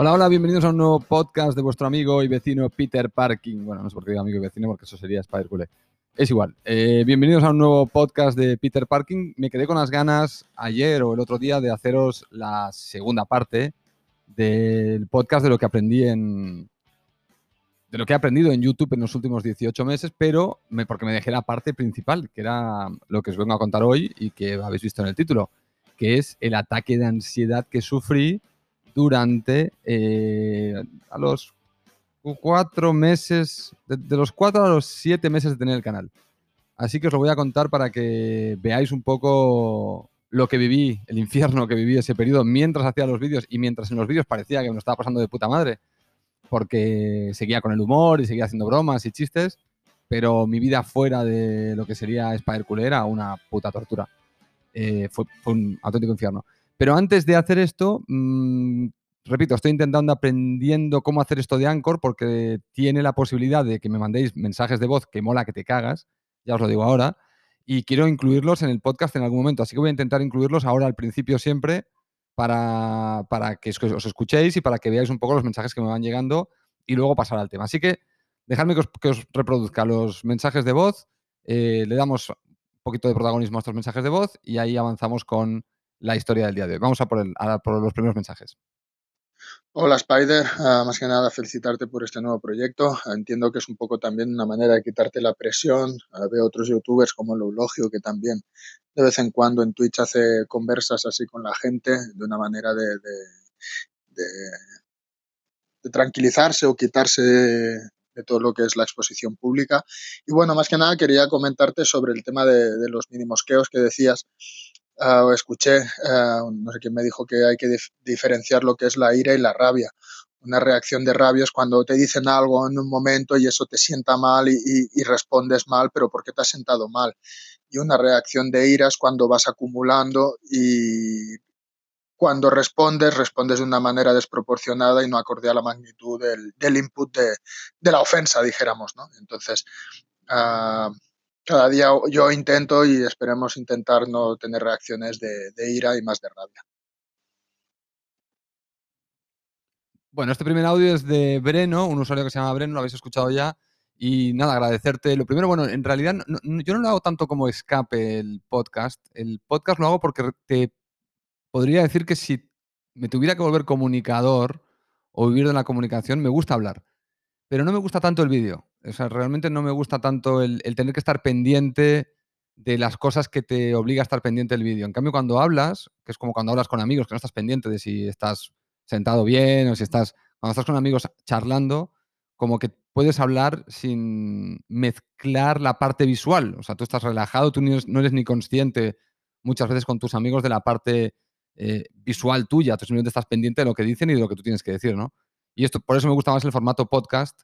Hola, hola, bienvenidos a un nuevo podcast de vuestro amigo y vecino Peter Parking. Bueno, no sé por qué digo amigo y vecino, porque eso sería Spider Culé. Es igual. Eh, bienvenidos a un nuevo podcast de Peter Parking. Me quedé con las ganas ayer o el otro día de haceros la segunda parte del podcast de lo que aprendí en. de lo que he aprendido en YouTube en los últimos 18 meses, pero porque me dejé la parte principal, que era lo que os vengo a contar hoy y que habéis visto en el título, que es el ataque de ansiedad que sufrí durante eh, a los cuatro meses, de, los cuatro a los siete meses de tener el canal. Así que os lo voy a contar para que veáis un poco lo que viví, el infierno que viví ese periodo mientras hacía los vídeos y mientras en los vídeos parecía que me lo estaba pasando de puta madre, porque seguía con el humor y seguía haciendo bromas y chistes, pero mi vida fuera de lo que sería Spider Cool era una puta tortura. Eh, fue, fue un auténtico infierno. Pero antes de hacer esto, mm, repito, estoy intentando aprendiendo cómo hacer esto de Anchor porque tiene la posibilidad de que me mandéis mensajes de voz que mola que te cagas, ya os lo digo ahora, y quiero incluirlos en el podcast en algún momento. Así que voy a intentar incluirlos ahora al principio siempre para, que os escuchéis y para que veáis un poco los mensajes que me van llegando y luego pasar al tema. Así que dejadme que os, reproduzca los mensajes de voz, eh, le damos un poquito de protagonismo a estos mensajes de voz y ahí avanzamos con la historia del día de hoy. Vamos a por, por los primeros mensajes. Hola Spider, uh, más que nada felicitarte por este nuevo proyecto. Entiendo que es un poco también una manera de quitarte la presión. Uh, veo otros youtubers como Loulogio que también de vez en cuando en Twitch hace conversas así con la gente de una manera de, tranquilizarse o quitarse de todo lo que es la exposición pública. Y bueno, más que nada quería comentarte sobre el tema de, los minimosqueos que decías. Uh, escuché, uh, no sé quién me dijo que hay que dif diferenciar lo que es la ira y la rabia. Una reacción de rabia es cuando te dicen algo en un momento y eso te sienta mal y, respondes mal, pero ¿por qué te has sentado mal? Y una reacción de ira es cuando vas acumulando y cuando respondes, respondes de una manera desproporcionada y no acorde a la magnitud del, input de, la ofensa, dijéramos, ¿no? Entonces, uh, cada día yo intento y esperemos intentar no tener reacciones de, ira y más de rabia. Bueno, este primer audio es de Breno, un usuario que se llama Breno, lo habéis escuchado ya. Y nada, agradecerte. Lo primero, bueno, en realidad yo no lo hago tanto como escape el podcast. El podcast lo hago porque te podría decir que si me tuviera que volver comunicador o vivir de la comunicación, me gusta hablar. Pero no me gusta tanto el vídeo. O sea, realmente no me gusta tanto el, el, tener que estar pendiente de las cosas que te obliga a estar pendiente del vídeo. En cambio, cuando hablas, que es como cuando hablas con amigos, que no estás pendiente de si estás sentado bien o si estás. Cuando estás con amigos charlando, como que puedes hablar sin mezclar la parte visual. O sea, tú estás relajado, tú no eres, no eres ni consciente muchas veces con tus amigos de la parte eh, visual tuya. Tú simplemente estás pendiente de lo que dicen y de lo que tú tienes que decir, ¿no? Y esto, por eso me gusta más el formato podcast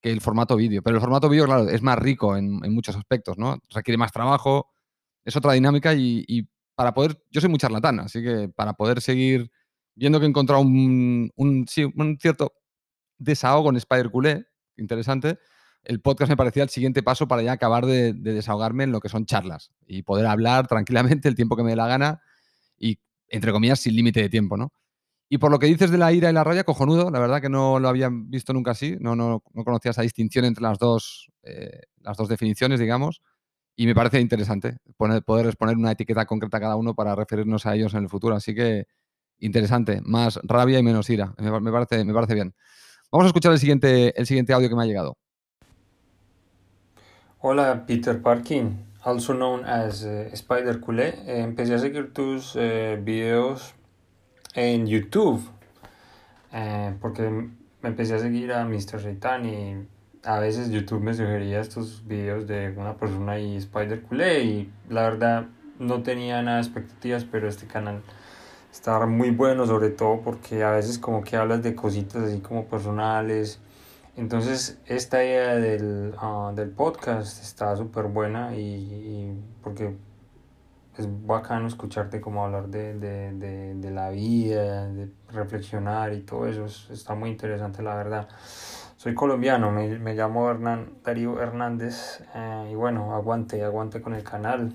que el formato vídeo. Pero el formato vídeo, claro, es más rico en, muchos aspectos, ¿no? Requiere más trabajo, es otra dinámica y, para poder, yo soy muy charlatán, así que para poder seguir viendo que he encontrado un cierto desahogo en Spider Culé, interesante, el podcast me parecía el siguiente paso para ya acabar de, de, desahogarme en lo que son charlas y poder hablar tranquilamente el tiempo que me dé la gana y, entre comillas, sin límite de tiempo, ¿no? Y por lo que dices de la ira y la raya, cojonudo, la verdad que no lo había visto nunca así, no, no, no conocía esa distinción entre las dos, eh, las dos definiciones, digamos, y me parece interesante poner, poder poner una etiqueta concreta a cada uno para referirnos a ellos en el futuro. Así que interesante, más rabia y menos ira, me, parece, me parece bien. Vamos a escuchar el siguiente, el siguiente audio que me ha llegado. Hola, Peter Parkin, also known as uh, Spider Culé. Eh, empecé a seguir tus eh, videos en YouTube, eh, porque me empecé a seguir a Mr. Satan y a veces YouTube me sugería estos videos de una persona y Spider Culé y la verdad no tenía nada de expectativas, pero este canal está muy bueno, sobre todo porque a veces como que hablas de cositas así como personales. Entonces esta idea del, uh, del podcast está súper buena y, y porque es bacano escucharte como hablar de, de, de, de, la vida, de reflexionar y todo eso. está muy interesante, la verdad. Soy colombiano, me, me llamo Hernán Darío Hernández eh, y bueno, aguante, aguante con el canal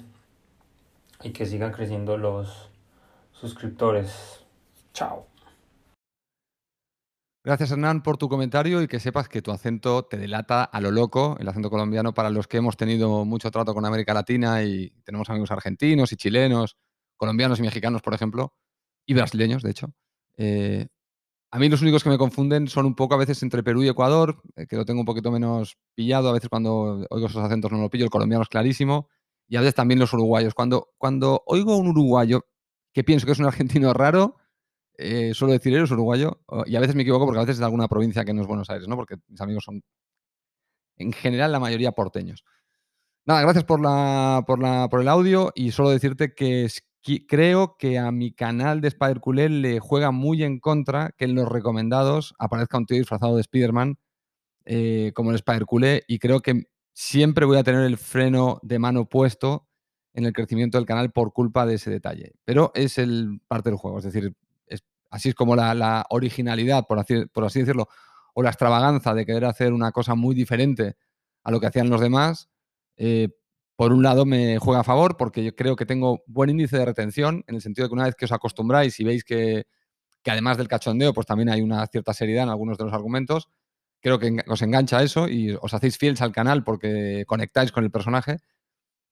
y que sigan creciendo los suscriptores. Chao. Gracias, Hernán, por tu comentario y que sepas que tu acento te delata a lo loco, el acento colombiano, para los que hemos tenido mucho trato con América Latina y tenemos amigos argentinos y chilenos, colombianos y mexicanos, por ejemplo, y brasileños, de hecho. Eh, a mí los únicos que me confunden son un poco a veces entre Perú y Ecuador, eh, que lo tengo un poquito menos pillado, a veces cuando oigo esos acentos no lo pillo, el colombiano es clarísimo, y a veces también los uruguayos. Cuando, cuando oigo un uruguayo que pienso que es un argentino raro, eh, suelo decir eres uruguayo, y a veces me equivoco porque a veces es de alguna provincia que no es Buenos Aires, ¿no? Porque mis amigos son, en general, la mayoría porteños. Nada, gracias por, la, por, la, por el audio y solo decirte que creo que a mi canal de Spider Culé le juega muy en contra que en los recomendados aparezca un tío disfrazado de Spider-Man eh, como el Spider Culé y creo que siempre voy a tener el freno de mano puesto en el crecimiento del canal por culpa de ese detalle. Pero es el parte del juego, es decir, así es como la, originalidad, por así, decirlo, o la extravaganza de querer hacer una cosa muy diferente a lo que hacían los demás, eh, por un lado me juega a favor porque yo creo que tengo buen índice de retención, en el sentido de que una vez que os acostumbráis y veis que, además del cachondeo, pues también hay una cierta seriedad en algunos de los argumentos, creo que os engancha eso y os hacéis fieles al canal porque conectáis con el personaje.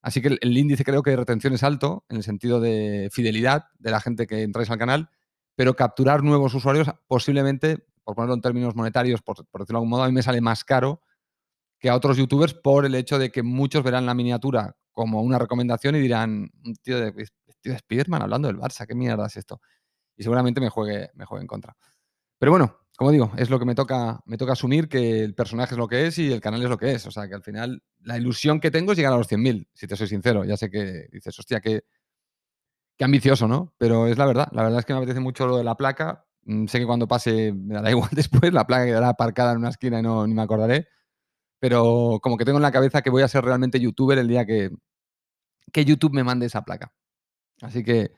Así que el, índice creo que de retención es alto en el sentido de fidelidad de la gente que entráis al canal, pero capturar nuevos usuarios posiblemente, por ponerlo en términos monetarios, por, por decirlo de algún modo, a mí me sale más caro que a otros youtubers por el hecho de que muchos verán la miniatura como una recomendación y dirán, tío de, tío de Spiderman hablando del Barça, ¿qué mierda es esto? Y seguramente me juegue, me juegue en contra. Pero bueno, como digo, es lo que me toca, me toca asumir que el personaje es lo que es y el canal es lo que es. O sea, que al final la ilusión que tengo es llegar a los 100.000, si te soy sincero. Ya sé que dices, hostia, qué, qué ambicioso, ¿no? Pero es la verdad. La verdad es que me apetece mucho lo de la placa. Mm, sé que cuando pase me dará igual después, la placa quedará aparcada en una esquina y no ni me acordaré pero como que tengo en la cabeza que voy a ser realmente youtuber el día que, que YouTube me mande esa placa. Así que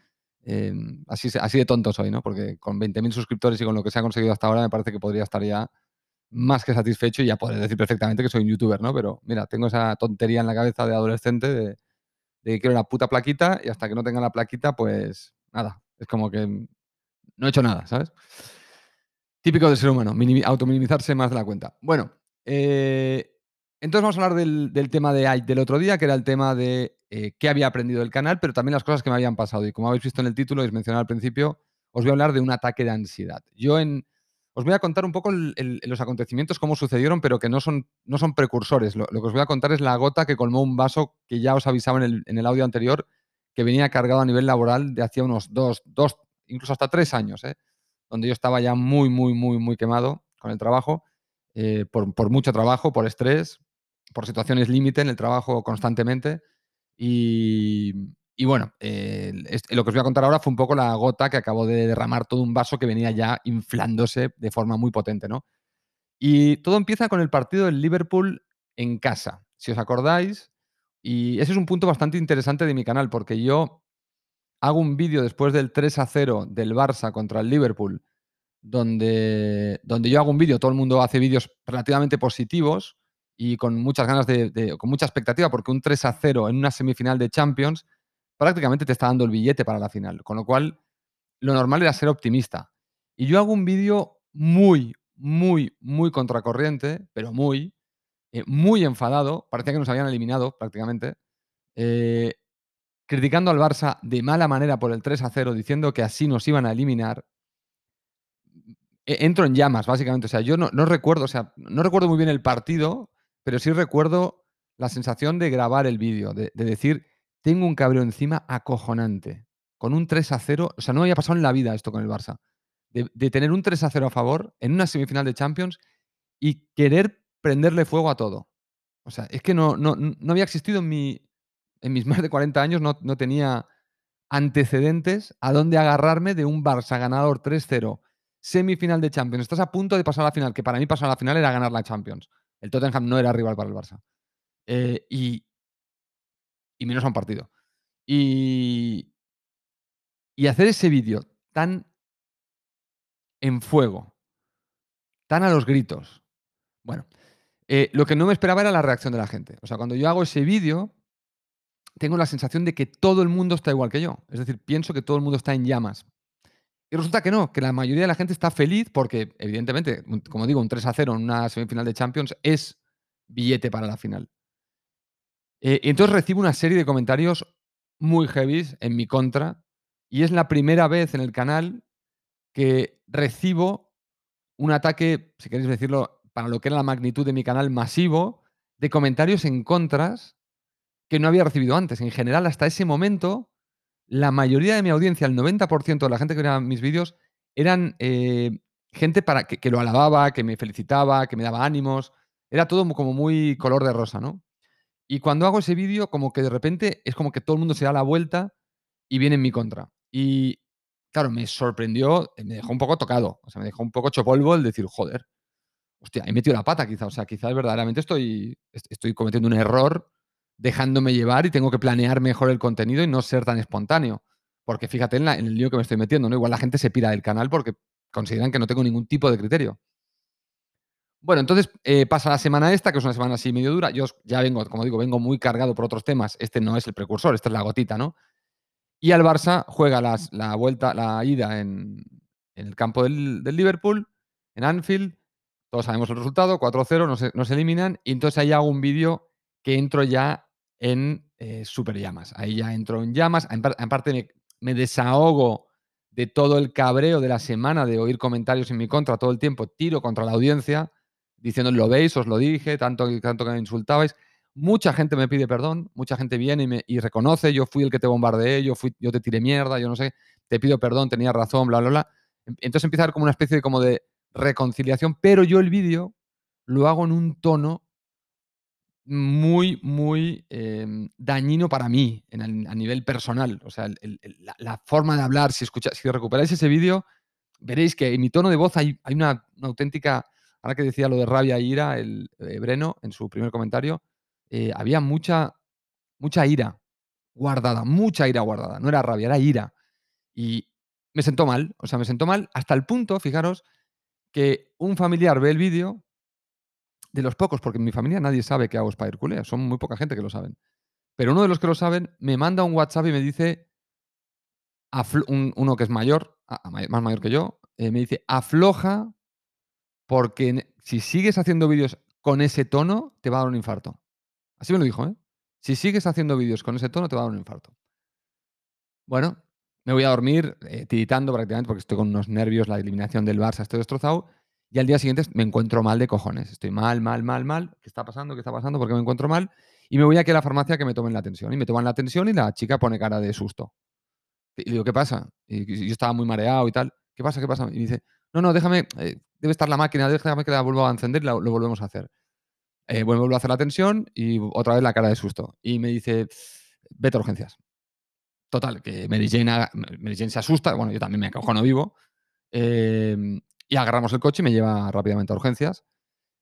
em, así, así de tonto soy, ¿no? Porque con 20.000 suscriptores y con lo que se ha conseguido hasta ahora me parece que podría estar ya más que satisfecho y ya poder decir perfectamente que soy un youtuber, ¿no? Pero mira, tengo esa tontería en la cabeza de adolescente de, de quiero una puta plaquita y hasta que no tenga la plaquita, pues nada, es como que no he hecho nada, ¿sabes? Típico del ser humano, autominimizarse más de la cuenta. Bueno, eh, entonces vamos a hablar del, tema de, del otro día, que era el tema de eh, qué había aprendido el canal, pero también las cosas que me habían pasado. Y como habéis visto en el título, y os al principio, os voy a hablar de un ataque de ansiedad. Yo en, os voy a contar un poco los acontecimientos, cómo sucedieron, pero que no son, no son precursores. Lo, que os voy a contar es la gota que colmó un vaso que ya os avisaba en el, audio anterior, que venía cargado a nivel laboral de hacía unos dos, dos incluso hasta tres años, ¿eh? donde yo estaba ya muy, muy, muy, muy quemado con el trabajo eh, por, mucho trabajo, por estrés, por situaciones límite en el trabajo constantemente. Y, bueno, eh, lo que os voy a contar ahora fue un poco la gota que acabó de derramar todo un vaso que venía ya inflándose de forma muy potente, ¿no? Y todo empieza con el partido del Liverpool en casa, si os acordáis. Y ese es un punto bastante interesante de mi canal, porque yo hago un vídeo después del 3 a 0 del Barça contra el Liverpool donde, donde yo hago un vídeo, todo el mundo hace vídeos relativamente positivos y con muchas ganas de, con mucha expectativa, porque un 3 a 0 en una semifinal de Champions prácticamente te está dando el billete para la final, con lo cual lo normal era ser optimista. Y yo hago un vídeo muy, muy, muy contracorriente, pero muy, eh, muy enfadado, parecía que nos habían eliminado prácticamente, eh, criticando al Barça de mala manera por el 3 a 0, diciendo que así nos iban a eliminar, e, entro en llamas, básicamente. O sea, yo no, recuerdo, o sea, no recuerdo muy bien el partido, pero sí recuerdo la sensación de grabar el vídeo, de, decir, tengo un cabreo encima acojonante. Con un 3 a 0, o sea, no había pasado en la vida esto con el Barça. De, tener un 3 a 0 a favor en una semifinal de Champions y querer prenderle fuego a todo. O sea, es que no, no, no había existido en, mi, en mis más de 40 años, no, no tenía antecedentes a dónde agarrarme de un Barça ganador 3-0 semifinal de Champions, estás a punto de pasar a la final, que para mí pasar a la final era ganar la Champions. El Tottenham no era rival para el Barça. Eh, y, y menos a un partido. Y, y hacer ese vídeo tan en fuego, tan a los gritos. Bueno, eh, lo que no me esperaba era la reacción de la gente. O sea, cuando yo hago ese vídeo, tengo la sensación de que todo el mundo está igual que yo. Es decir, pienso que todo el mundo está en llamas. Y resulta que no, que la mayoría de la gente está feliz porque, evidentemente, como digo, un 3 a 0 en una semifinal de Champions es billete para la final. Eh, entonces recibo una serie de comentarios muy heavies en mi contra y es la primera vez en el canal que recibo un ataque, si queréis decirlo, para lo que era la magnitud de mi canal masivo, de comentarios en contras que no había recibido antes. En general, hasta ese momento, la mayoría de mi audiencia, el 90% de la gente que veía mis vídeos, eran eh, gente para que, lo alababa, que me felicitaba, que me daba ánimos. Era todo como muy color de rosa, ¿no? Y cuando hago ese vídeo, como que de repente es como que todo el mundo se da la vuelta y viene en mi contra. Y claro, me sorprendió, me dejó un poco tocado, o sea, me dejó un poco chopolvo el decir, joder, hostia, he metido la pata quizá, o sea, quizás verdaderamente estoy, estoy cometiendo un error dejándome llevar y tengo que planear mejor el contenido y no ser tan espontáneo. Porque fíjate en, el lío que me estoy metiendo, ¿no? Igual la gente se pira del canal porque consideran que no tengo ningún tipo de criterio. Bueno, entonces eh, pasa la semana esta, que es una semana así medio dura. Yo ya vengo, como digo, vengo muy cargado por otros temas. Este no es el precursor, esta es la gotita, ¿no? Y al Barça juega la vuelta, la ida en, el campo del, Liverpool, en Anfield. Todos sabemos el resultado, 4-0, nos, eliminan. Y entonces ahí hago un vídeo que entro ya en eh, super llamas. Ahí ya entro en llamas. En, parte me, desahogo de todo el cabreo de la semana de oír comentarios en mi contra todo el tiempo. Tiro contra la audiencia diciendo, lo veis, os lo dije, tanto, tanto que me insultabais. Mucha gente me pide perdón, mucha gente viene y, me, reconoce, yo fui el que te bombardeé, yo, fui, yo te tiré mierda, yo no sé, te pido perdón, tenía razón, bla, bla, bla. Entonces empieza a haber como una especie de, como de reconciliación, pero yo el vídeo lo hago en un tono muy, muy em, dañino para mí a nivel personal. O sea, la, forma de hablar, si, escucha, si recuperáis ese vídeo, veréis que en mi tono de voz hay, hay una, auténtica, ahora que decía lo de rabia e ira, el eh, Breno, en su primer comentario, eh, había mucha, mucha ira guardada, mucha ira guardada. No era rabia, era ira. Y me sentó mal, o sea, me sentó mal hasta el punto, fijaros, que un familiar ve el vídeo, de los pocos, porque en mi familia nadie sabe que hago Spider Culea, son muy poca gente que lo saben. Pero uno de los que lo saben me manda un WhatsApp y me dice, uno que es mayor, más mayor que yo, eh, me dice, afloja porque si sigues haciendo vídeos con ese tono, te va a dar un infarto. Así me lo dijo, ¿eh? Si sigues haciendo vídeos con ese tono, te va a dar un infarto. Bueno, me voy a dormir eh, tiritando prácticamente porque estoy con unos nervios, la eliminación del Barça, estoy destrozado. Y al día siguiente me encuentro mal de cojones. Estoy mal, mal, mal, mal. ¿Qué está pasando? ¿Qué está pasando? ¿Por qué me encuentro mal? Y me voy aquí a la farmacia que me tomen la atención. Y me toman la atención y la chica pone cara de susto. Y digo, ¿qué pasa? Y yo estaba muy mareado y tal. ¿Qué pasa? ¿Qué pasa? Y dice, no, no, déjame, eh, debe estar la máquina, déjame que la vuelva a encender y lo volvemos a hacer. Eh, vuelvo a hacer la tensión y otra vez la cara de susto. Y me dice, vete a urgencias. Total, que Mary Jane, se asusta, bueno, yo también me no vivo, em, y agarramos el coche y me lleva rápidamente a urgencias.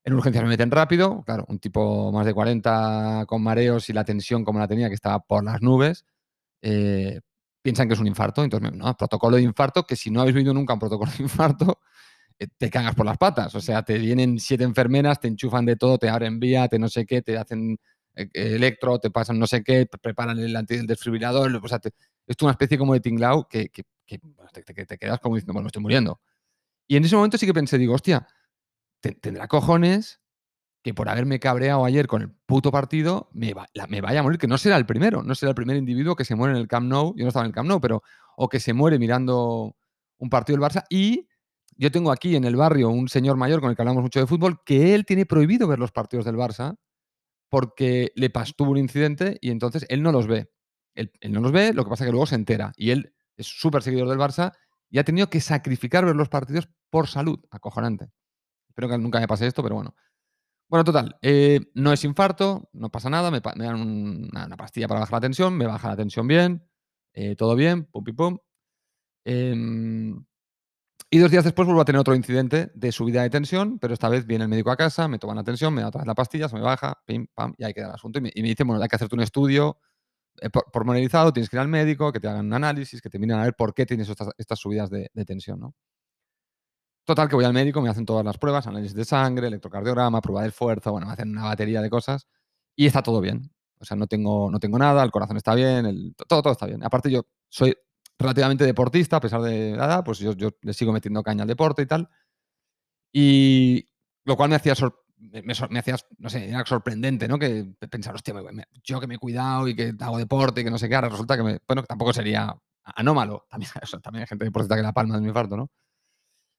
En urgencias me meten rápido, claro, un tipo más de 40 con mareos y la tensión como la tenía, que estaba por las nubes, eh, piensan que es un infarto, entonces, protocolo de infarto, que si no habéis vivido nunca un protocolo de infarto, eh, te cagas por las patas. O sea, te vienen siete enfermeras, te enchufan de todo, te abren vía, te no sé qué, te hacen eh, electro, te pasan no sé qué, preparan el, desfibrilador. O sea, es una especie como de tinglao que, que, te, quedas como diciendo, bueno, estoy muriendo. Y en ese momento sí que pensé, digo, hostia, tendrá cojones que por haberme cabreado ayer con el puto partido me, me vaya a morir, que no será el primero, no será el primer individuo que se muere en el Camp Nou, yo no estaba en el Camp Nou, pero, o que se muere mirando un partido del Barça y yo tengo aquí en el barrio un señor mayor con el que hablamos mucho de fútbol que él tiene prohibido ver los partidos del Barça porque le tuvo un incidente y entonces él no los ve. Él, no los ve, lo que pasa es que luego se entera. Y él es súper seguidor del Barça y ha tenido que sacrificar ver los partidos por salud. Acojonante. Espero que nunca me pase esto, pero bueno. Bueno, total, eh, no es infarto, no pasa nada, me, dan una, pastilla para bajar la tensión, me baja la tensión bien, eh, todo bien, pum, pum, pum. Em, y dos días después vuelvo a tener otro incidente de subida de tensión, pero esta vez viene el médico a casa, me toman la tensión, me da otra vez la pastilla, se me baja, pim, pam, y ahí queda el asunto. Y me, dice, bueno, hay que hacerte un estudio eh, pormenorizado, tienes que ir al médico, que te hagan un análisis, que te miren a ver por qué tienes estas, subidas de, tensión, ¿no? Total, que voy al médico, me hacen todas las pruebas, análisis de sangre, electrocardiograma, prueba de esfuerzo, bueno, me hacen una batería de cosas y está todo bien. O sea, no tengo, no tengo nada, el corazón está bien, todo, todo está bien. Aparte yo soy relativamente deportista, a pesar de nada, pues yo, yo le sigo metiendo caña al deporte y tal. Y lo cual me hacía, me, me, hacía, no sé, era sorprendente, ¿no? Que pensar, hostia, yo que me he cuidado y que hago deporte y que no sé qué, ahora resulta que me, bueno, tampoco sería anómalo. También, también hay gente deportista que la palma de mi infarto, ¿no?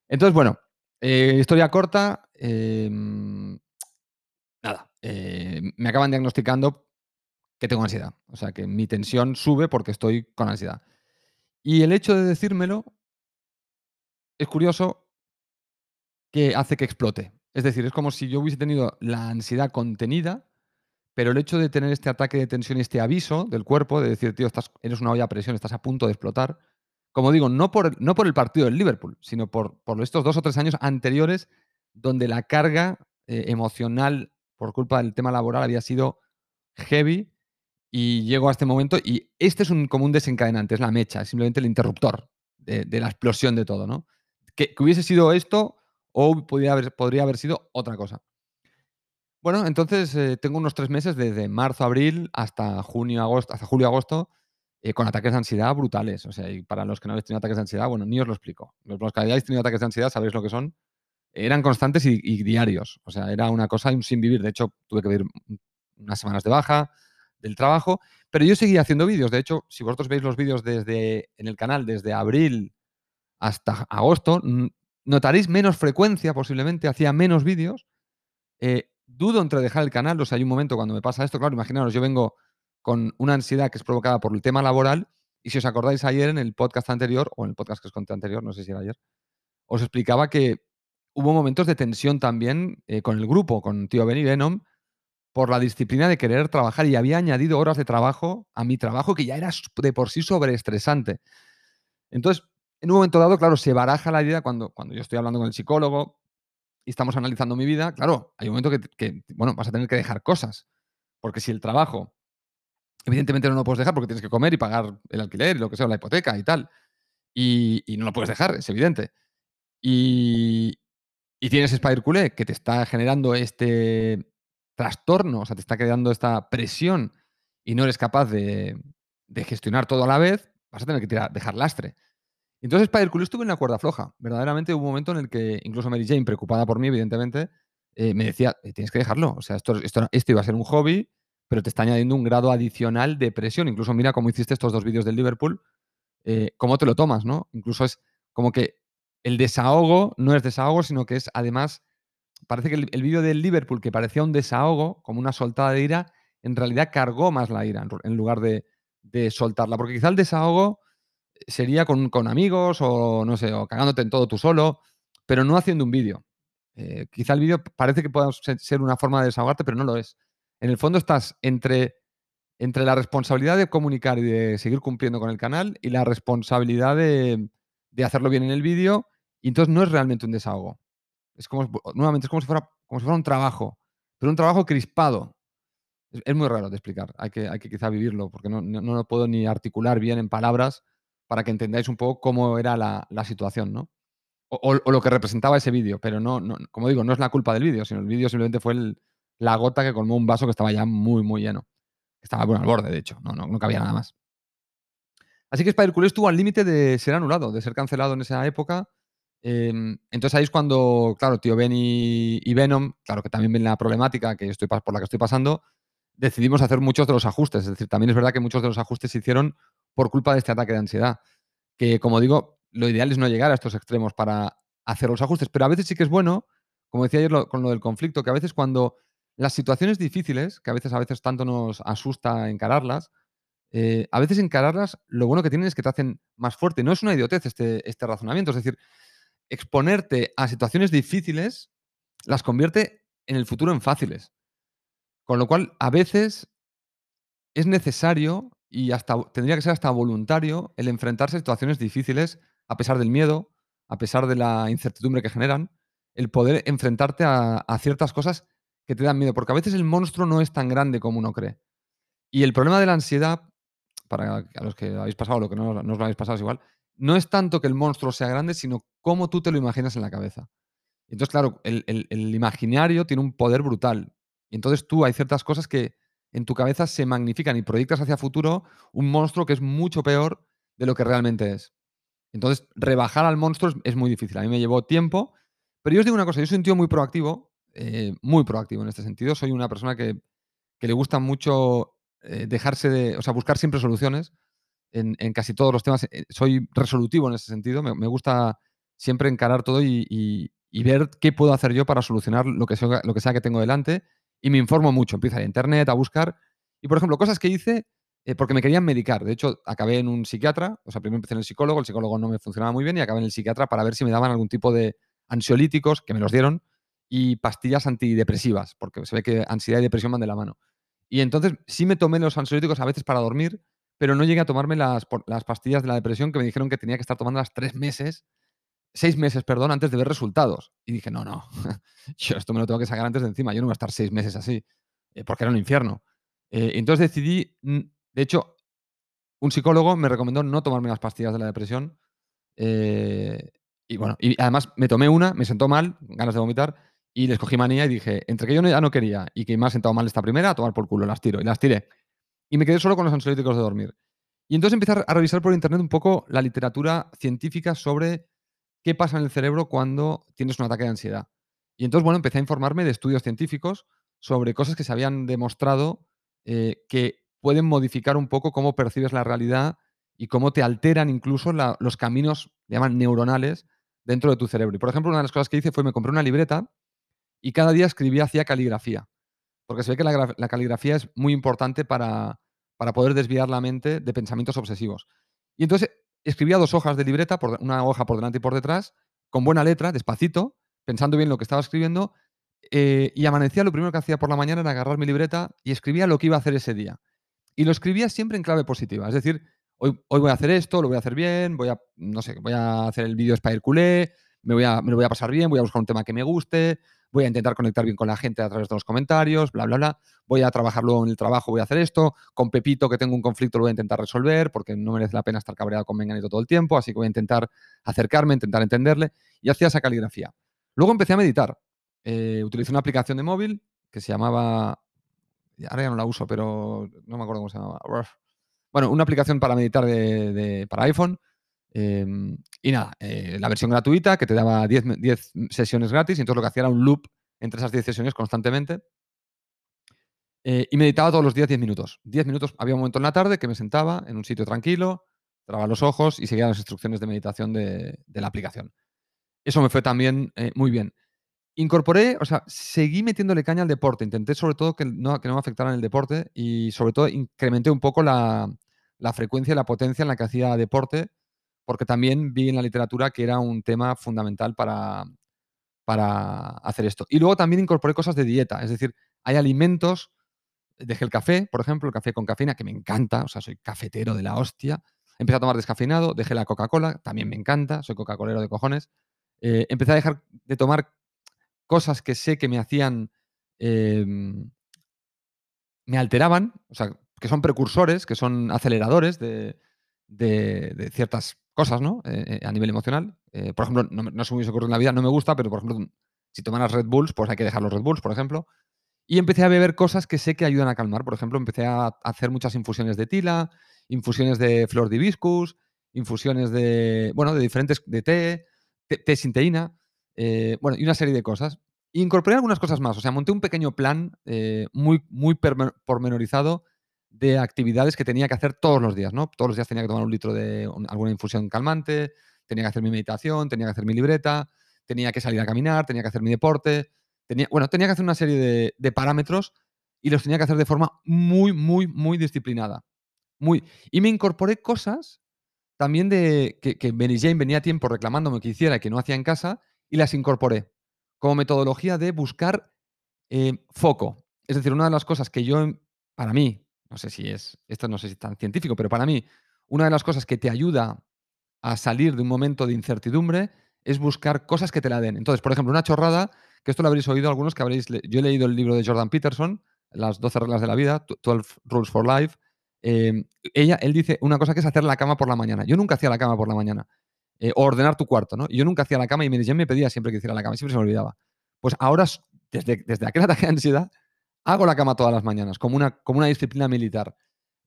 Entonces, bueno, eh, historia corta. Em, nada, eh, me acaban diagnosticando que tengo ansiedad. O sea, que mi tensión sube porque estoy con ansiedad. Y el hecho de decírmelo es curioso que hace que explote. Es decir, es como si yo hubiese tenido la ansiedad contenida, pero el hecho de tener este ataque de tensión y este aviso del cuerpo, de decir, tío, eres una olla a presión, estás a punto de explotar, como digo, no por, no por el partido del Liverpool, sino por, por estos dos o tres años anteriores donde la carga eh, emocional por culpa del tema laboral había sido heavy y llego a este momento y este es un, como un desencadenante, es la mecha, es simplemente el interruptor de, la explosión de todo, ¿no? Que, hubiese sido esto o podría haber, podría haber sido otra cosa. Bueno, entonces eh, tengo unos tres meses desde marzo, abril hasta junio, agosto, hasta julio, agosto, eh, con ataques de ansiedad brutales. O sea, y para los que no habéis tenido ataques de ansiedad, bueno, ni os lo explico. Los que hayáis tenido ataques de ansiedad sabéis lo que son. Eran constantes y, y diarios. O sea, era una cosa sin vivir. De hecho, tuve que vivir unas semanas de baja, del trabajo, pero yo seguía haciendo vídeos. De hecho, si vosotros veis los vídeos desde en el canal desde abril hasta agosto, notaréis menos frecuencia, posiblemente hacía menos vídeos. Eh, dudo entre dejar el canal, o sea, hay un momento cuando me pasa esto, claro, imaginaros, yo vengo con una ansiedad que es provocada por el tema laboral, y si os acordáis ayer en el podcast anterior, o en el podcast que os conté anterior, no sé si era ayer, os explicaba que hubo momentos de tensión también eh, con el grupo, con Tío Ben y Venom, por la disciplina de querer trabajar y había añadido horas de trabajo a mi trabajo que ya era de por sí sobreestresante. Entonces, en un momento dado, claro, se baraja la idea cuando, cuando yo estoy hablando con el psicólogo y estamos analizando mi vida, claro, hay un momento que, bueno, vas a tener que dejar cosas. Porque si el trabajo, evidentemente no lo puedes dejar porque tienes que comer y pagar el alquiler y lo que sea, la hipoteca y tal. Y, y no lo puedes dejar, es evidente. Y, y tienes Spider Culé que te está generando este, trastorno, o sea, te está creando esta presión y no eres capaz de, gestionar todo a la vez, vas a tener que tirar, dejar lastre. Entonces, para Hercules estuve en la cuerda floja. Verdaderamente hubo un momento en el que incluso Mary Jane, preocupada por mí, evidentemente, eh, me decía, eh, tienes que dejarlo. O sea, esto, esto, esto, iba a ser un hobby, pero te está añadiendo un grado adicional de presión. Incluso mira cómo hiciste estos dos vídeos del Liverpool, eh, cómo te lo tomas, ¿no? Incluso es como que el desahogo no es desahogo, sino que es además parece que el, vídeo del Liverpool, que parecía un desahogo, como una soltada de ira, en realidad cargó más la ira en, lugar de, soltarla. Porque quizá el desahogo sería con, amigos o, no sé, o cagándote en todo tú solo, pero no haciendo un vídeo. Eh, quizá el vídeo parece que pueda ser una forma de desahogarte, pero no lo es. En el fondo estás entre, entre la responsabilidad de comunicar y de seguir cumpliendo con el canal y la responsabilidad de, de hacerlo bien en el vídeo, y entonces no es realmente un desahogo. Es como, nuevamente, es como si fuera, como si fuera un trabajo, pero un trabajo crispado. Es, muy raro de explicar, hay que, hay que quizá vivirlo, porque no, no, lo puedo ni articular bien en palabras para que entendáis un poco cómo era la, la situación, ¿no? O, o, lo que representaba ese vídeo, pero no, no, como digo, no es la culpa del vídeo, sino el vídeo simplemente fue el, la gota que colmó un vaso que estaba ya muy, muy lleno. Estaba bueno, al borde, de hecho, no, no, no cabía nada más. Así que Spider-Cool estuvo al límite de ser anulado, de ser cancelado en esa época Em, entonces ahí es cuando, claro, tío Ben y, Venom, claro que también ven la problemática que estoy, por la que estoy pasando, decidimos hacer muchos de los ajustes. Es decir, también es verdad que muchos de los ajustes se hicieron por culpa de este ataque de ansiedad. Que, como digo, lo ideal es no llegar a estos extremos para hacer los ajustes, pero a veces sí que es bueno, como decía ayer con lo del conflicto, que a veces cuando las situaciones difíciles, que a veces a veces tanto nos asusta encararlas, eh, a veces encararlas, lo bueno que tienen es que te hacen más fuerte. No es una idiotez este, este razonamiento, es decir, exponerte a situaciones difíciles las convierte en el futuro en fáciles. Con lo cual, a veces es necesario y hasta tendría que ser hasta voluntario el enfrentarse a situaciones difíciles a pesar del miedo, a pesar de la incertidumbre que generan, el poder enfrentarte a, ciertas cosas que te dan miedo, porque a veces el monstruo no es tan grande como uno cree. Y el problema de la ansiedad, para a los que habéis pasado, lo que no, os lo habéis pasado es igual, no es tanto que el monstruo sea grande, sino cómo tú te lo imaginas en la cabeza. Entonces, claro, el, imaginario tiene un poder brutal. Entonces tú hay ciertas cosas que en tu cabeza se magnifican y proyectas hacia futuro un monstruo que es mucho peor de lo que realmente es. Entonces, rebajar al monstruo es, muy difícil. A mí me llevó tiempo, pero yo os digo una cosa, yo soy un tío muy proactivo, eh, muy proactivo en este sentido. Soy una persona que, le gusta mucho eh, dejarse de, o sea, buscar siempre soluciones en, casi todos los temas. Eh, soy resolutivo en ese sentido, me, gusta siempre encarar todo y, ver qué puedo hacer yo para solucionar lo que, sea, lo que sea que tengo delante. Y me informo mucho, empiezo a ir a internet, a buscar. Y, por ejemplo, cosas que hice eh, porque me querían medicar. De hecho, acabé en un psiquiatra, o sea, primero empecé en el psicólogo, el psicólogo no me funcionaba muy bien y acabé en el psiquiatra para ver si me daban algún tipo de ansiolíticos, que me los dieron, y pastillas antidepresivas, porque se ve que ansiedad y depresión van de la mano. Y entonces sí me tomé los ansiolíticos a veces para dormir, pero no llegué a tomarme las, las pastillas de la depresión que me dijeron que tenía que estar tomando las tres meses, seis meses, perdón, antes de ver resultados. Y dije, no, no, yo esto me lo tengo que sacar antes de encima, yo no voy a estar seis meses así, eh, porque era un infierno. Eh, entonces decidí de hecho, un psicólogo me recomendó no tomarme las pastillas de la depresión. Eh, y bueno, y además me tomé una, me sentó mal, ganas de vomitar, y les cogí manía y dije, entre que yo ya no quería y que me ha sentado mal esta primera, a tomar por culo, las tiro. Y las tiré. Y me quedé solo con los ansiolíticos de dormir. Y entonces empecé a revisar por internet un poco la literatura científica sobre qué pasa en el cerebro cuando tienes un ataque de ansiedad. Y entonces, bueno, empecé a informarme de estudios científicos sobre cosas que se habían demostrado eh, que pueden modificar un poco cómo percibes la realidad y cómo te alteran incluso los caminos, llaman neuronales, dentro de tu cerebro. Y por ejemplo, una de las cosas que hice fue me compré una libreta y cada día escribía, hacía caligrafía. Porque se ve que la, caligrafía es muy importante para, para, poder desviar la mente de pensamientos obsesivos. Y entonces escribía dos hojas de libreta, por, una hoja por delante y por detrás, con buena letra, despacito, pensando bien lo que estaba escribiendo, eh, y amanecía, lo primero que hacía por la mañana era agarrar mi libreta y escribía lo que iba a hacer ese día. Y lo escribía siempre en clave positiva. Es decir, hoy, hoy voy a hacer esto, lo voy a hacer bien, voy a, no sé, voy a hacer el vídeo Spider Culé, me, voy a, me lo voy a pasar bien, voy a buscar un tema que me guste, voy a intentar conectar bien con la gente a través de los comentarios, bla, bla, bla. Voy a trabajar luego en el trabajo, voy a hacer esto. Con Pepito, que tengo un conflicto, lo voy a intentar resolver porque no merece la pena estar cabreado con Menganito todo el tiempo, así que voy a intentar acercarme, intentar entenderle. Y hacía esa caligrafía. Luego empecé a meditar. Eh, utilicé una aplicación de móvil que se llamaba ahora ya no la uso, pero no me acuerdo cómo se llamaba. Bueno, una aplicación para meditar de, para iPhone. Em, y nada, eh, la versión gratuita que te daba 10, sesiones gratis y entonces lo que hacía era un loop entre esas 10 sesiones constantemente. Eh, y meditaba todos los días 10 minutos. 10 minutos, había un momento en la tarde que me sentaba en un sitio tranquilo, cerraba los ojos y seguía las instrucciones de meditación de, la aplicación. Eso me fue también eh, muy bien. Incorporé, o sea, seguí metiéndole caña al deporte. Intenté sobre todo que no, que no me afectara en el deporte y sobre todo incrementé un poco la, frecuencia y la potencia en la que hacía deporte, porque también vi en la literatura que era un tema fundamental para, para hacer esto. Y luego también incorporé cosas de dieta, es decir, hay alimentos, dejé el café, por ejemplo, el café con cafeína, que me encanta, o sea, soy cafetero de la hostia. Empecé a tomar descafeinado, dejé la Coca-Cola, también me encanta, soy Coca-Colero de cojones. Eh, empecé a dejar de tomar cosas que sé que me hacían, em, me alteraban, o sea, que son precursores, que son aceleradores de, ciertas cosas, ¿no? Eh, eh, a nivel emocional. Eh, por ejemplo, no, no se me en la vida, no me gusta, pero por ejemplo, si tomaras Red Bulls, pues hay que dejar los Red Bulls, por ejemplo. Y empecé a beber cosas que sé que ayudan a calmar. Por ejemplo, empecé a hacer muchas infusiones de tila, infusiones de flor de hibiscus, infusiones de, bueno, de diferentes, de té, té, sin teína. Bueno, y una serie de cosas. Incorporé algunas cosas más, o sea, monté un pequeño plan muy, muy pormenorizado de actividades que tenía que hacer todos los días, ¿no? Todos los días tenía que tomar un litro de alguna infusión calmante, tenía que hacer mi meditación, tenía que hacer mi libreta, tenía que salir a caminar, tenía que hacer mi deporte, tenía, bueno, tenía que hacer una serie de, parámetros y los tenía que hacer de forma muy, muy, muy disciplinada. Muy, y me incorporé cosas también de que, que Benny Jane venía a tiempo reclamándome que hiciera y que no hacía en casa y las incorporé como metodología de buscar eh, foco. Es decir, una de las cosas que yo, para mí, no sé si es, esto no sé si es tan científico, pero para mí, una de las cosas que te ayuda a salir de un momento de incertidumbre es buscar cosas que te la den. Entonces, por ejemplo, una chorrada, que esto lo habréis oído algunos que habréis, yo he leído el libro de Jordan Peterson, Las 12 reglas de la vida, 12 Rules for Life. Eh, ella, él dice una cosa que es hacer la cama por la mañana. Yo nunca hacía la cama por la mañana. Eh, ordenar tu cuarto, ¿no? Yo nunca hacía la cama y me, me pedía siempre que hiciera la cama, siempre se me olvidaba. Pues ahora, desde, desde aquel ataque de ansiedad, hago la cama todas las mañanas, como una, como una disciplina militar.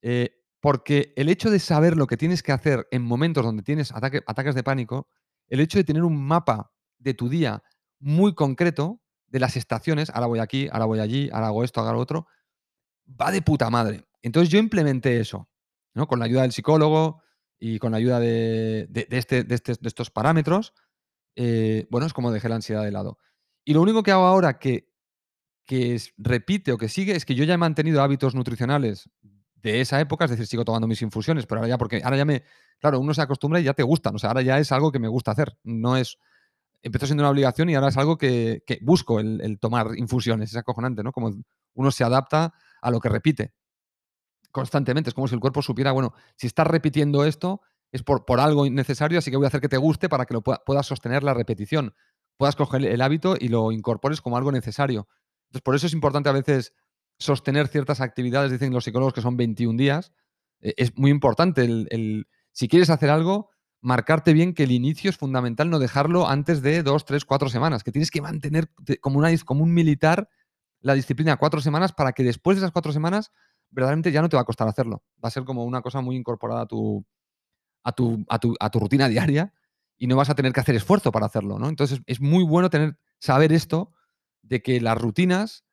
Eh, Porque el hecho de saber lo que tienes que hacer en momentos donde tienes ataques de pánico, el hecho de tener un mapa de tu día muy concreto, de las estaciones, ahora voy aquí, ahora voy allí, ahora hago esto, ahora lo otro, va de puta madre. Entonces yo implementé eso, ¿no? Con la ayuda del psicólogo y con la ayuda de, este, este, de estos parámetros, eh, bueno, es como dejé la ansiedad de lado. Y lo único que hago ahora que, que repite o que sigue es que yo ya he mantenido hábitos nutricionales de esa época, es decir, sigo tomando mis infusiones, pero ahora ya, porque ahora ya me, claro, uno se acostumbra y ya te gustan, o sea, ahora ya es algo que me gusta hacer, no es, empezó siendo una obligación y ahora es algo que, busco, el, tomar infusiones, es acojonante, ¿no? Como uno se adapta a lo que repite constantemente, es como si el cuerpo supiera, bueno, si estás repitiendo esto es por, por algo necesario, así que voy a hacer que te guste para que lo puedas sostener la repetición, puedas coger el hábito y lo incorpores como algo necesario. Entonces, por eso es importante a veces sostener ciertas actividades, dicen los psicólogos que son 21 días. Eh, es muy importante el, si quieres hacer algo, marcarte bien que el inicio es fundamental, no dejarlo antes de dos, tres, cuatro semanas, que tienes que mantener como, una, como un militar la disciplina cuatro semanas para que después de esas cuatro semanas verdaderamente ya no te va a costar hacerlo. Va a ser como una cosa muy incorporada a tu, a tu, a tu, a tu rutina diaria y no vas a tener que hacer esfuerzo para hacerlo, ¿no? Entonces es muy bueno tener, saber esto de que las rutinas,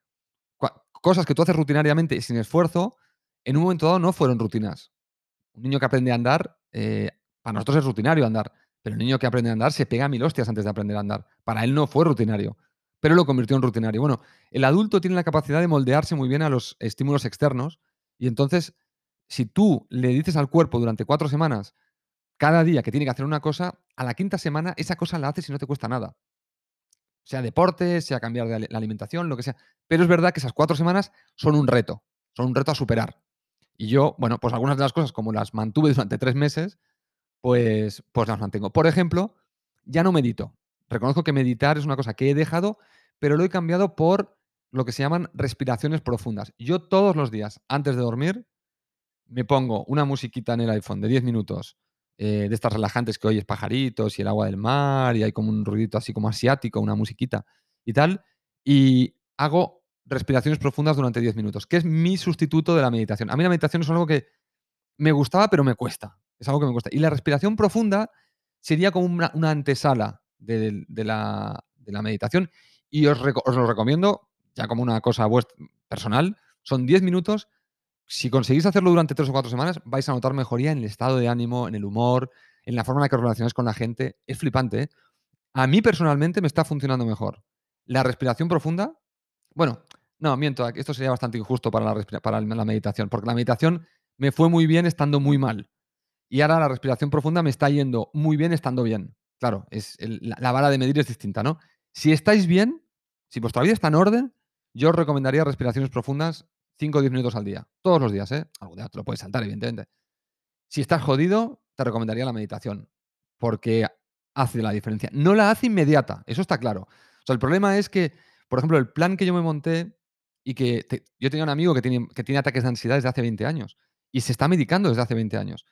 cosas que tú haces rutinariamente sin esfuerzo, en un momento dado no fueron rutinas. Un niño que aprende a andar, eh, para nosotros es rutinario andar, pero el niño que aprende a andar se pega mil hostias antes de aprender a andar. Para él no fue rutinario, pero lo convirtió en rutinario. Bueno, el adulto tiene la capacidad de moldearse muy bien a los estímulos externos y entonces, si tú le dices al cuerpo durante cuatro semanas, cada día que tiene que hacer una cosa, a la quinta semana esa cosa la haces y no te cuesta nada sea deporte, sea cambiar de la alimentación, lo que sea. Pero es verdad que esas cuatro semanas son un reto, son un reto a superar. Y yo, bueno, pues algunas de las cosas, como las mantuve durante tres meses, pues, pues las mantengo. Por ejemplo, ya no medito. Reconozco que meditar es una cosa que he dejado, pero lo he cambiado por lo que se llaman respiraciones profundas. Yo todos los días, antes de dormir, me pongo una musiquita en el iPhone de 10 minutos eh, de estas relajantes que oyes pajaritos y el agua del mar y hay como un ruidito así como asiático, una musiquita y tal. Y hago respiraciones profundas durante 10 minutos, que es mi sustituto de la meditación. A mí la meditación es algo que me gustaba, pero me cuesta. Es algo que me cuesta. Y la respiración profunda sería como una, antesala de, la, meditación. Y os, os, lo recomiendo, ya como una cosa personal, son 10 minutos si conseguís hacerlo durante tres o cuatro semanas, vais a notar mejoría en el estado de ánimo, en el humor, en la forma en la que os con la gente. Es flipante. ¿eh? A mí personalmente me está funcionando mejor. La respiración profunda, bueno, no, miento, esto sería bastante injusto para la, meditación, porque la meditación me fue muy bien estando muy mal. Y ahora la respiración profunda me está yendo muy bien estando bien. Claro, es la, la, vara de medir es distinta, ¿no? Si estáis bien, si vuestra vida está en orden, yo os recomendaría respiraciones profundas 5 o 10 minutos al día. Todos los días, ¿eh? Algo día te lo puedes saltar, evidentemente. Si estás jodido, te recomendaría la meditación, porque hace la diferencia. No la hace inmediata, eso está claro. O sea, el problema es que, por ejemplo, el plan que yo me monté y que yo tenía un amigo que tiene, que tiene ataques de ansiedad desde hace 20 años y se está medicando desde hace 20 años.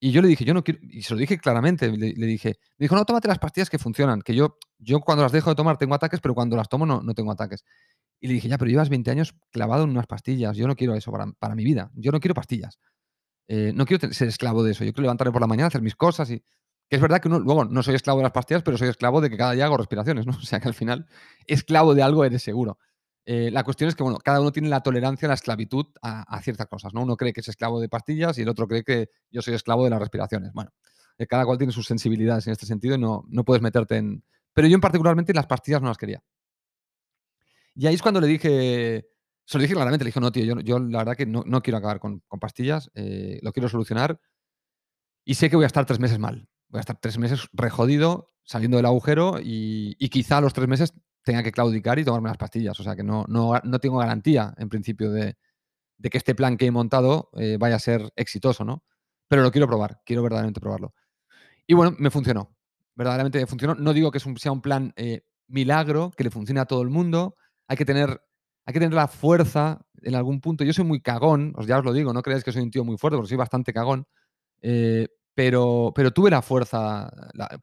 Y yo le dije, yo no quiero, y se lo dije claramente, le, dije, me dijo, no, tómate las pastillas que funcionan, que yo, yo cuando las dejo de tomar tengo ataques, pero cuando las tomo no, no tengo ataques. Y le dije, ya, pero llevas 20 años clavado en unas pastillas. Yo no quiero eso para, mi vida. Yo no quiero pastillas. Eh, no quiero ser esclavo de eso. Yo quiero levantarme por la mañana, hacer mis cosas y... Que es verdad que luego no soy esclavo de las pastillas, pero soy esclavo de que cada día hago respiraciones, ¿no? O sea que al final, esclavo de algo eres seguro. Eh, la cuestión es que, bueno, cada uno tiene la tolerancia a la esclavitud a, ciertas cosas, ¿no? Uno cree que es esclavo de pastillas y el otro cree que yo soy esclavo de las respiraciones. Bueno, eh, cada cual tiene sus sensibilidades en este sentido y no, no puedes meterte en... Pero yo en particularmente las pastillas no las quería. Y ahí es cuando le dije, se lo dije claramente, le dije, no, tío, yo, la verdad que no, quiero acabar con, pastillas, eh, lo quiero solucionar y sé que voy a estar tres meses mal. Voy a estar tres meses rejodido, saliendo del agujero y, quizá a los tres meses tenga que claudicar y tomarme las pastillas. O sea que no, no, tengo garantía, en principio, de, que este plan que he montado eh, vaya a ser exitoso, ¿no? Pero lo quiero probar, quiero verdaderamente probarlo. Y bueno, me funcionó. Verdaderamente me funcionó. No digo que sea un plan eh, milagro, que le funcione a todo el mundo, hay que tener, hay que tener la fuerza en algún punto. Yo soy muy cagón, ya os lo digo, no creáis que soy un tío muy fuerte, porque soy bastante cagón. Eh, pero, pero tuve la fuerza,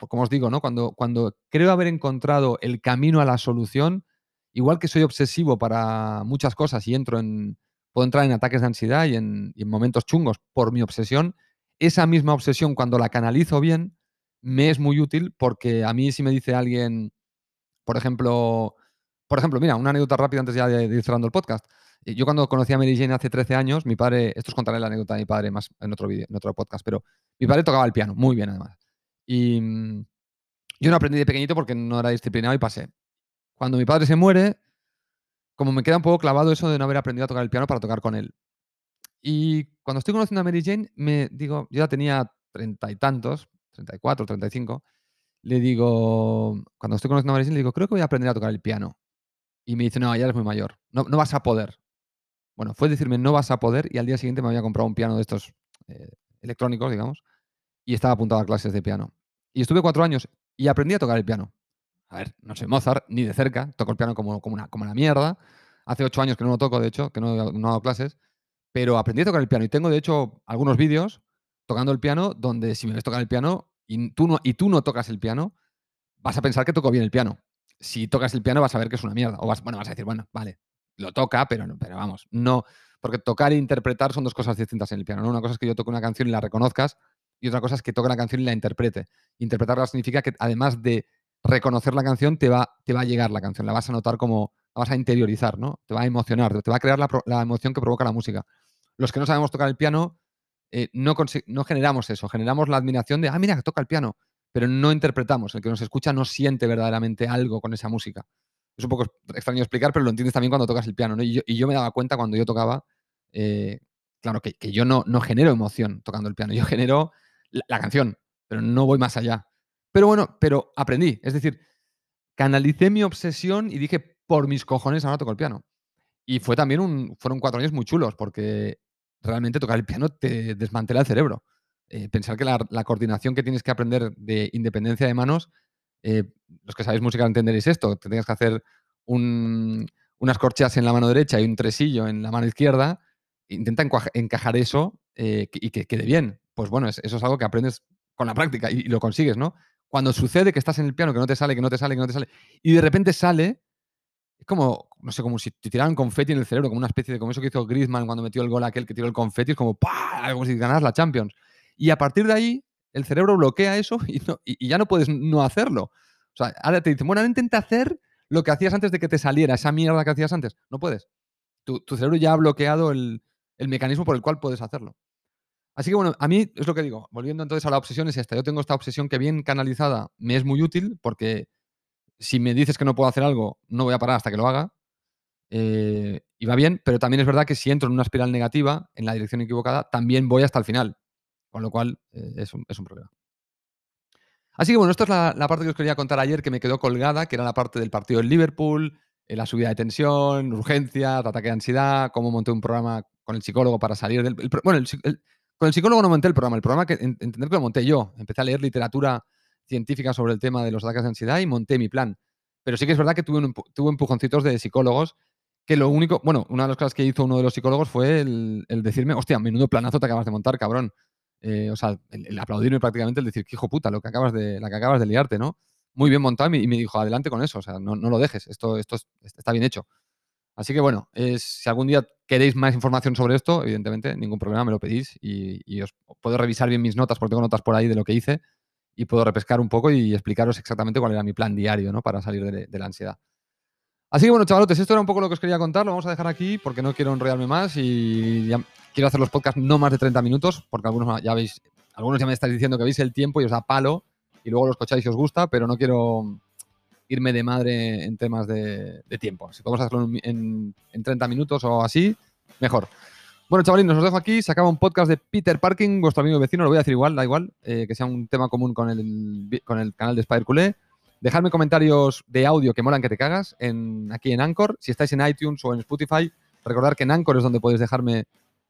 como os digo, ¿no? Cuando, cuando creo haber encontrado el camino a la solución, igual que soy obsesivo para muchas cosas y entro en, puedo entrar en ataques de ansiedad y en momentos chungos por mi obsesión. Esa misma obsesión, cuando la canalizo bien, me es muy útil porque a mí si me dice alguien, por ejemplo, por ejemplo, mira, una anécdota rápida antes ya de ir cerrando el podcast. Eh, Yo cuando conocí a Mary Jane hace 13 años, mi padre, esto os contaré la anécdota de mi padre más en otro vídeo, en otro podcast, pero mi padre tocaba el piano, muy bien además. Y mm, yo no aprendí de pequeñito porque no era disciplinado y pasé. Cuando mi padre se muere, como me queda un poco clavado eso de no haber aprendido a tocar el piano para tocar con él. Y cuando estoy conociendo a Mary Jane, me digo, yo ya tenía treinta y tantos, 34, 35, le digo, cuando estoy conociendo a Mary Jane, le digo, creo que voy a aprender a tocar el piano. Y me dice, no, ya eres muy mayor, no, no vas a poder. Bueno, fue decirme, no vas a poder, y al día siguiente me había comprado un piano de estos eh, electrónicos, digamos, y estaba apuntado a clases de piano. Y estuve cuatro años y aprendí a tocar el piano. A ver, no soy Mozart, ni de cerca, toco el piano como, como, una, como una mierda. Hace ocho años que no lo toco, de hecho, que no, no hago clases, pero aprendí a tocar el piano y tengo, de hecho, algunos vídeos tocando el piano donde si me ves tocar el piano y tú no, y tú no tocas el piano, vas a pensar que toco bien el piano. Si tocas el piano vas a ver que es una mierda. O vas, bueno, vas a decir, bueno, vale, lo toca, pero, pero vamos, no. Porque tocar e interpretar son dos cosas distintas en el piano. ¿no? Una cosa es que yo toque una canción y la reconozcas, y otra cosa es que toque la canción y la interprete. Interpretarla significa que además de reconocer la canción, te va, te va a llegar la canción, la vas a notar como, la vas a interiorizar, ¿no? Te va a emocionar, te va a crear la, emoción que provoca la música. Los que no sabemos tocar el piano, eh, no, no generamos eso, generamos la admiración de, ah, mira, que toca el piano, pero no interpretamos. El que nos escucha no siente verdaderamente algo con esa música. Es un poco extraño explicar, pero lo entiendes también cuando tocas el piano. ¿no? Y, yo, y yo me daba cuenta cuando yo tocaba, eh, claro, que, que yo no, no genero emoción tocando el piano, yo genero la, la canción, pero no voy más allá. Pero bueno, pero aprendí. Es decir, canalicé mi obsesión y dije, por mis cojones, ahora toco el piano. Y fue también un, fueron cuatro años muy chulos, porque realmente tocar el piano te desmantela el cerebro. Eh, pensar que la, coordinación que tienes que aprender de independencia de manos, eh, los que sabéis música entenderéis esto, te tienes que hacer un- unas corcheas en la mano derecha y un tresillo en la mano izquierda, intenta encajar eso eh, que- y que quede bien. Pues bueno, es- eso es algo que aprendes con la práctica y, lo consigues, ¿no? Cuando sucede que estás en el piano, que no te sale, que no te sale, que no te sale, y de repente sale, es como, no sé, como si te tiraran confeti en el cerebro, como una especie de, como eso que hizo Griezmann cuando metió el gol aquel que tiró el confeti, es como, ¡pah! como si ganaras la Champions. Y a partir de ahí, el cerebro bloquea eso y, no- y- ya no puedes no hacerlo. O sea, ahora te dicen, bueno, ahora intenta hacer lo que hacías antes de que te saliera, esa mierda que hacías antes. No puedes. Tu, tu cerebro ya ha bloqueado el, el mecanismo por el cual puedes hacerlo. Así que bueno, a mí es lo que digo, volviendo entonces a la obsesión, es esta. Yo tengo esta obsesión que bien canalizada me es muy útil porque si me dices que no puedo hacer algo, no voy a parar hasta que lo haga. eh, y va bien, pero también es verdad que si entro en una espiral negativa, en la dirección equivocada, también voy hasta el final. Con lo cual eh, es, un, es un problema. Así que bueno, esto es la, la parte que os quería contar ayer que me quedó colgada, que era la parte del partido del Liverpool, eh, la subida de tensión, urgencias, ataque de ansiedad, cómo monté un programa con el psicólogo para salir del... bueno, con el psicólogo no monté el programa, el programa que en- entender que lo monté yo. Empecé a leer literatura científica sobre el tema de los ataques de ansiedad y monté mi plan. Pero sí que es verdad que tuve, un empujoncitos de psicólogos que lo único, bueno, una de las cosas que hizo uno de los psicólogos fue el, el decirme, hostia, menudo planazo te acabas de montar, cabrón. Eh, o sea, el, el aplaudirme prácticamente, el decir, que hijo puta, lo que acabas de, la que acabas de liarte, ¿no? Muy bien montado y me, dijo, adelante con eso, o sea, no, no lo dejes, esto, esto es- está bien hecho. Así que bueno, es- si algún día queréis más información sobre esto, evidentemente, ningún problema, me lo pedís y, y os puedo revisar bien mis notas, porque tengo notas por ahí de lo que hice y puedo repescar un poco y explicaros exactamente cuál era mi plan diario, ¿no? Para salir de, de la ansiedad. Así que bueno, chavalotes, esto era un poco lo que os quería contar, lo vamos a dejar aquí porque no quiero enrollarme más y ya quiero hacer los podcasts no más de 30 minutos, porque algunos ya veis, algunos ya me estáis diciendo que veis el tiempo y os da palo y luego lo escucháis y os gusta, pero no quiero irme de madre en temas de, tiempo. Si podemos hacerlo en, en- en 30 minutos o así, mejor. Bueno, chavalines, os dejo aquí. Se acaba un podcast de Peter Parking, vuestro amigo y vecino. Lo voy a decir igual, da igual, eh, que sea un tema común con el, con el canal de Spider Culé. Dejadme comentarios de audio que molan que te cagas en, aquí en Anchor. Si estáis en iTunes o en Spotify, recordad que en Anchor es donde podéis dejarme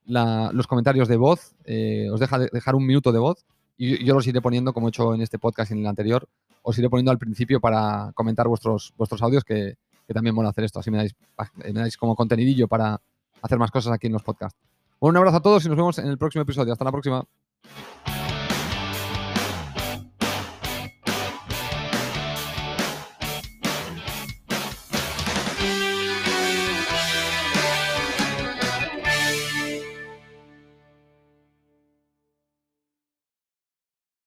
la- los comentarios de voz. eh, os deja de- dejar un minuto de voz y yo los iré poniendo, como he hecho en este podcast y en el anterior, os iré poniendo al principio para comentar vuestros, vuestros audios, que, que también mola hacer esto. Así me dais, me dais como contenidillo para hacer más cosas aquí en los podcasts. Un abrazo a todos y nos vemos en el próximo episodio. Hasta la próxima.